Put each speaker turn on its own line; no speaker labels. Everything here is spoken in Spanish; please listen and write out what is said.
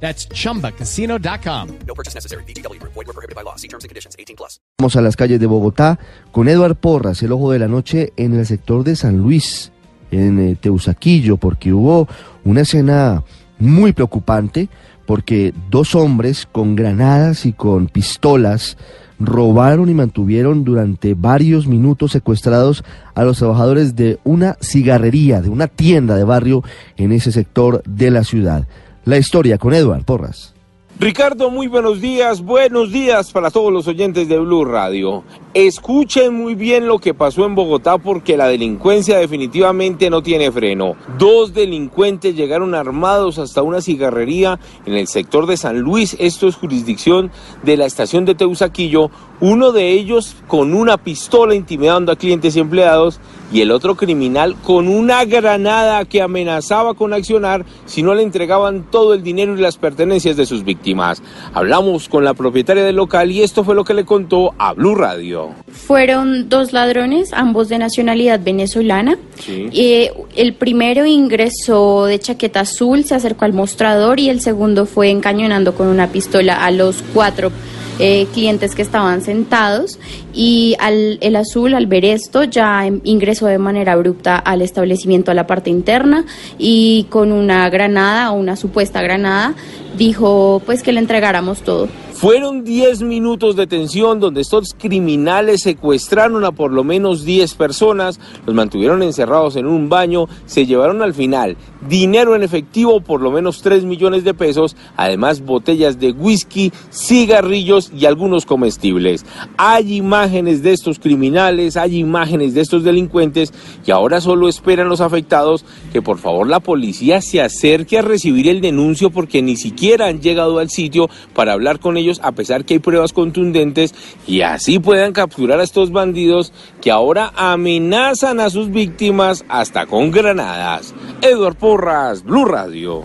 That's chumbacasino.com.
No purchase necessary. BGW. Void were prohibited by law. See terms and conditions. 18 plus.
Vamos a las calles de Bogotá con Eduard Porras, el ojo de la noche en el sector de San Luis, en eh, Teusaquillo, porque hubo una escena muy preocupante, porque dos hombres con granadas y con pistolas robaron y mantuvieron durante varios minutos secuestrados a los trabajadores de una cigarrería, de una tienda de barrio en ese sector de la ciudad. La historia con Eduard Porras.
Ricardo, muy buenos días, buenos días para todos los oyentes de Blue Radio. Escuchen muy bien lo que pasó en Bogotá porque la delincuencia definitivamente no tiene freno. Dos delincuentes llegaron armados hasta una cigarrería en el sector de San Luis, esto es jurisdicción de la estación de Teusaquillo, uno de ellos con una pistola intimidando a clientes y empleados y el otro criminal con una granada que amenazaba con accionar si no le entregaban todo el dinero y las pertenencias de sus víctimas. Hablamos con la propietaria del local y esto fue lo que le contó a Blue Radio.
Fueron dos ladrones, ambos de nacionalidad venezolana.
Sí.
Eh, el primero ingresó de chaqueta azul, se acercó al mostrador y el segundo fue encañonando con una pistola a los cuatro eh, clientes que estaban sentados y al, el azul al ver esto ya em- ingresó de manera abrupta al establecimiento a la parte interna y con una granada o una supuesta granada dijo pues que le entregáramos todo.
Fueron 10 minutos de tensión donde estos criminales secuestraron a por lo menos 10 personas, los mantuvieron encerrados en un baño, se llevaron al final dinero en efectivo, por lo menos 3 millones de pesos, además botellas de whisky, cigarrillos y algunos comestibles. Hay imágenes de estos criminales, hay imágenes de estos delincuentes y ahora solo esperan los afectados que por favor la policía se acerque a recibir el denuncio porque ni siquiera han llegado al sitio para hablar con ellos a pesar que hay pruebas contundentes y así puedan capturar a estos bandidos que ahora amenazan a sus víctimas hasta con granadas. Edward Porras, Blue Radio.